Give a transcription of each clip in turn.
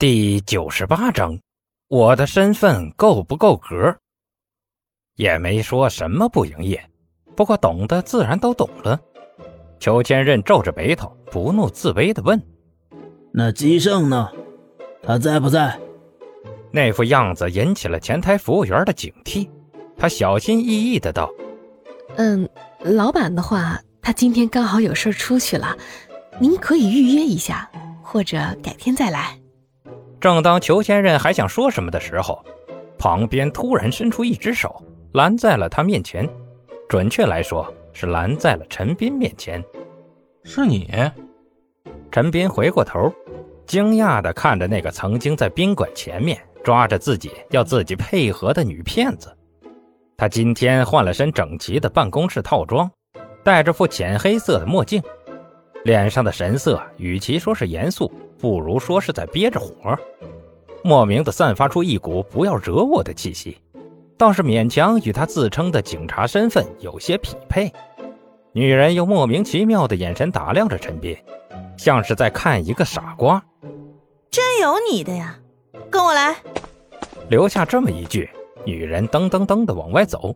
第九十八章，我的身份够不够格？也没说什么不营业，不过懂的自然都懂了。裘千仞皱着眉头，不怒自威地问：“那姬胜呢？他在不在？”那副样子引起了前台服务员的警惕，他小心翼翼的道：“嗯，老板的话，他今天刚好有事出去了，您可以预约一下，或者改天再来。”正当裘千仞还想说什么的时候，旁边突然伸出一只手拦在了他面前，准确来说是拦在了陈斌面前。是你？陈斌回过头，惊讶地看着那个曾经在宾馆前面抓着自己要自己配合的女骗子。他今天换了身整齐的办公室套装，戴着副浅黑色的墨镜，脸上的神色与其说是严肃。不如说是在憋着火，莫名的散发出一股不要惹我的气息，倒是勉强与他自称的警察身份有些匹配。女人用莫名其妙的眼神打量着陈斌，像是在看一个傻瓜。真有你的呀，跟我来。留下这么一句，女人噔噔噔的往外走。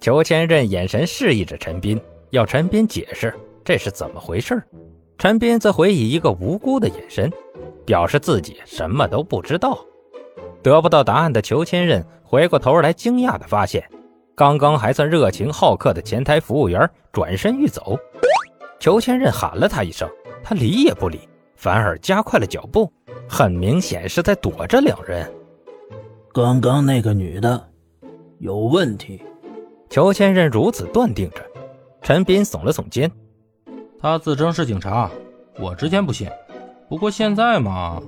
裘千仞眼神示意着陈斌，要陈斌解释这是怎么回事。陈斌则回以一个无辜的眼神，表示自己什么都不知道。得不到答案的裘千仞回过头来，惊讶地发现，刚刚还算热情好客的前台服务员转身欲走。裘千仞喊了他一声，他理也不理，反而加快了脚步，很明显是在躲着两人。刚刚那个女的有问题，裘千仞如此断定着。陈斌耸了耸肩。他自称是警察，我之前不信，不过现在嘛，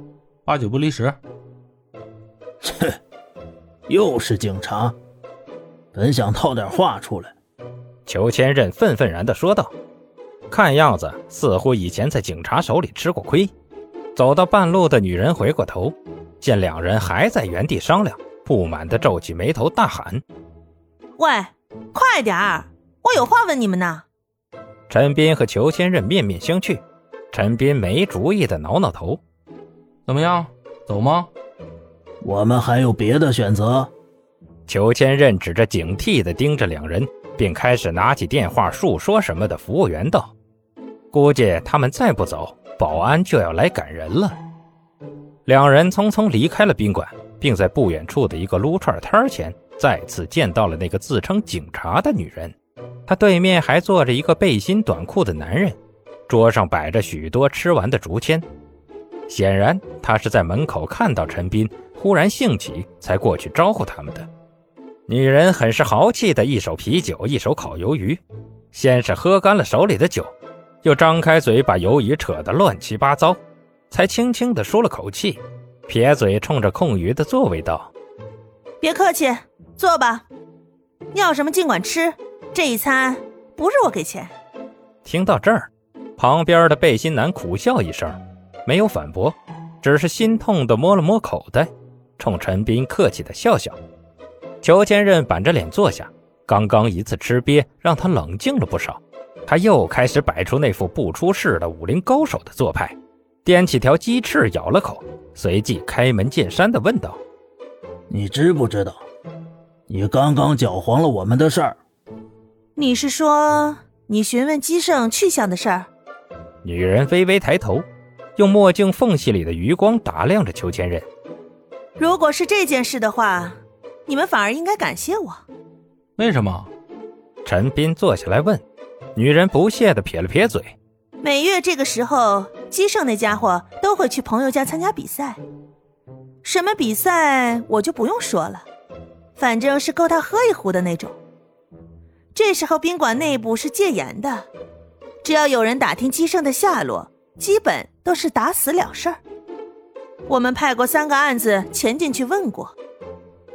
八九不离十。切，又是警察，本想套点话出来。裘千仞愤愤然地说道，看样子似乎以前在警察手里吃过亏。走到半路的女人回过头，见两人还在原地商量，不满地皱起眉头，大喊：“喂，快点儿，我有话问你们呢！”陈斌和裘千仞面面相觑，陈斌没主意的挠挠头：“怎么样，走吗？我们还有别的选择。”裘千仞指着警惕的盯着两人，并开始拿起电话述说什么的服务员道：“估计他们再不走，保安就要来赶人了。”两人匆匆离开了宾馆，并在不远处的一个撸串摊前再次见到了那个自称警察的女人。他对面还坐着一个背心短裤的男人，桌上摆着许多吃完的竹签，显然他是在门口看到陈斌，忽然兴起才过去招呼他们的。女人很是豪气的一手啤酒，一手烤鱿鱼，先是喝干了手里的酒，又张开嘴把鱿鱼扯得乱七八糟，才轻轻的舒了口气，撇嘴冲着空余的座位道：“别客气，坐吧，要什么尽管吃。”这一餐不是我给钱。听到这儿，旁边的背心男苦笑一声，没有反驳，只是心痛的摸了摸口袋，冲陈斌客气的笑笑。裘千仞板着脸坐下，刚刚一次吃瘪让他冷静了不少，他又开始摆出那副不出事的武林高手的做派，掂起条鸡翅咬了口，随即开门见山的问道：“你知不知道，你刚刚搅黄了我们的事儿？”你是说你询问姬胜去向的事儿？女人微微抬头，用墨镜缝隙里的余光打量着裘千仞。如果是这件事的话，你们反而应该感谢我。为什么？陈斌坐下来问。女人不屑的撇了撇嘴。每月这个时候，姬胜那家伙都会去朋友家参加比赛。什么比赛我就不用说了，反正是够他喝一壶的那种。这时候宾馆内部是戒严的，只要有人打听姬胜的下落，基本都是打死了事儿。我们派过三个案子前进去问过，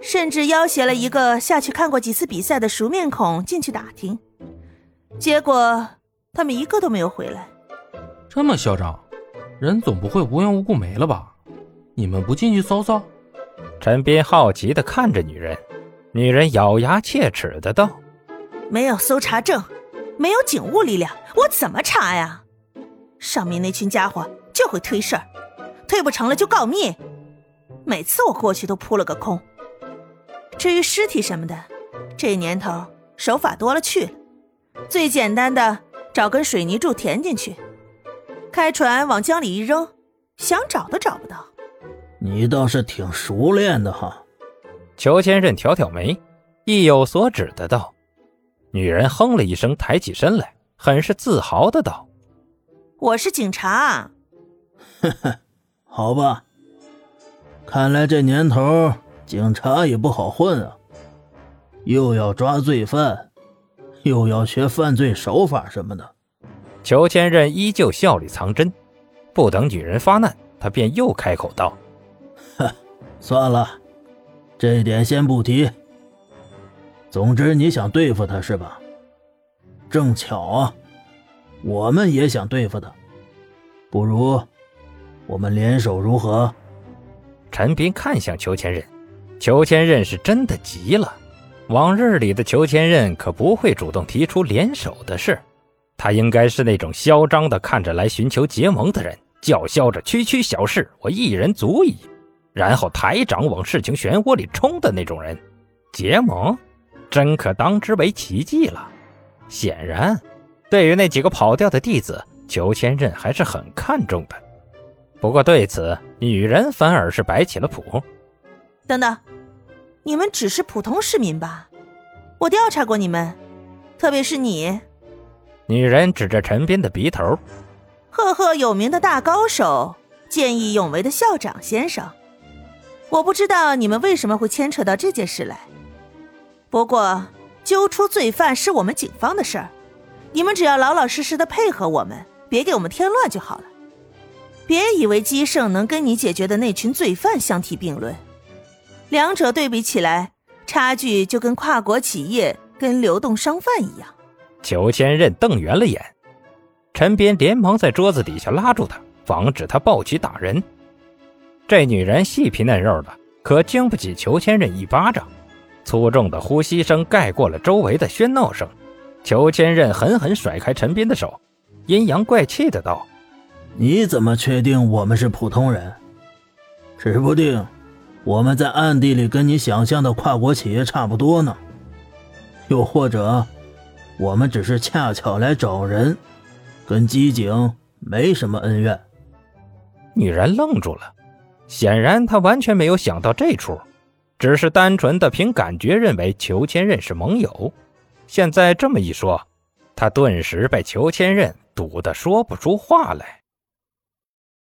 甚至要挟了一个下去看过几次比赛的熟面孔进去打听，结果他们一个都没有回来。这么嚣张，人总不会无缘无故没了吧？你们不进去搜搜？陈斌好奇地看着女人，女人咬牙切齿的道。没有搜查证，没有警务力量，我怎么查呀？上面那群家伙就会推事儿，推不成了就告密，每次我过去都扑了个空。至于尸体什么的，这年头手法多了去了。最简单的，找根水泥柱填进去，开船往江里一扔，想找都找不到。你倒是挺熟练的哈。裘千仞挑挑眉，意有所指的道。女人哼了一声，抬起身来，很是自豪的道：“我是警察。”呵呵，好吧。看来这年头，警察也不好混啊，又要抓罪犯，又要学犯罪手法什么的。裘千仞依旧笑里藏针，不等女人发难，他便又开口道：“哼，算了，这点先不提。总之你想对付他是吧？正巧啊，我们也想对付他，不如我们联手如何？”陈斌看向裘千仞，裘千仞是真的急了。往日里的裘千仞可不会主动提出联手的事，他应该是那种嚣张的看着来寻求结盟的人，叫嚣着“区区小事，我一人足矣”，然后抬掌往事情漩涡里冲的那种人。结盟，真可当之为奇迹了。显然，对于那几个跑掉的弟子，裘千仞还是很看重的。不过对此，女人反而是摆起了谱。等等，你们只是普通市民吧？我调查过你们，特别是你。女人指着陈斌的鼻头，赫赫有名的大高手，见义勇为的校长先生。我不知道你们为什么会牵扯到这件事来。不过，揪出罪犯是我们警方的事儿，你们只要老老实实的配合我们，别给我们添乱就好了。别以为基圣能跟你解决的那群罪犯相提并论，两者对比起来，差距就跟跨国企业跟流动商贩一样。裘千仞瞪圆了眼，陈斌连忙在桌子底下拉住他，防止他暴起打人。这女人细皮嫩肉的，可经不起裘千仞一巴掌。粗重的呼吸声盖过了周围的喧闹声。裘千仞狠狠甩开陈斌的手，阴阳怪气的道。你怎么确定我们是普通人？指不定我们在暗地里跟你想象的跨国企业差不多呢。又或者，我们只是恰巧来找人，跟机警没什么恩怨。女人愣住了，显然她完全没有想到这出，只是单纯的凭感觉认为裘千仞是盟友。现在这么一说，他顿时被裘千仞堵得说不出话来。